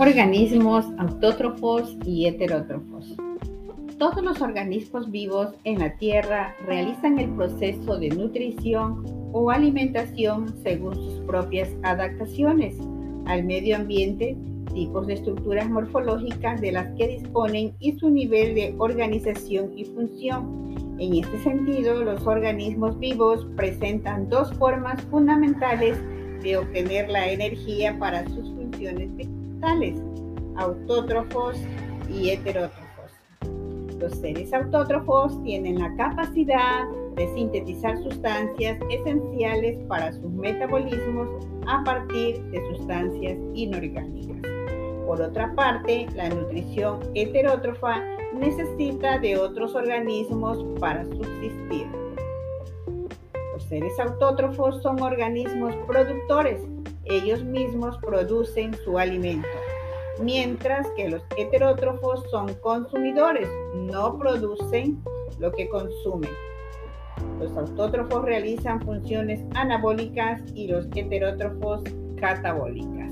Organismos autótrofos y heterótrofos. Todos los organismos vivos en la Tierra realizan el proceso de nutrición o alimentación según sus propias adaptaciones al medio ambiente, tipos de estructuras morfológicas de las que disponen y su nivel de organización y función. En este sentido, los organismos vivos presentan dos formas fundamentales de obtener la energía para sus funciones autótrofos y heterótrofos. Los seres autótrofos tienen la capacidad de sintetizar sustancias esenciales para sus metabolismos a partir de sustancias inorgánicas. Por otra parte, la nutrición heterótrofa necesita de otros organismos para subsistir. Los seres autótrofos son organismos productores. Ellos mismos producen su alimento mientras que los heterótrofos son consumidores, no producen lo que consumen. Los autótrofos realizan funciones anabólicas y los heterótrofos catabólicas.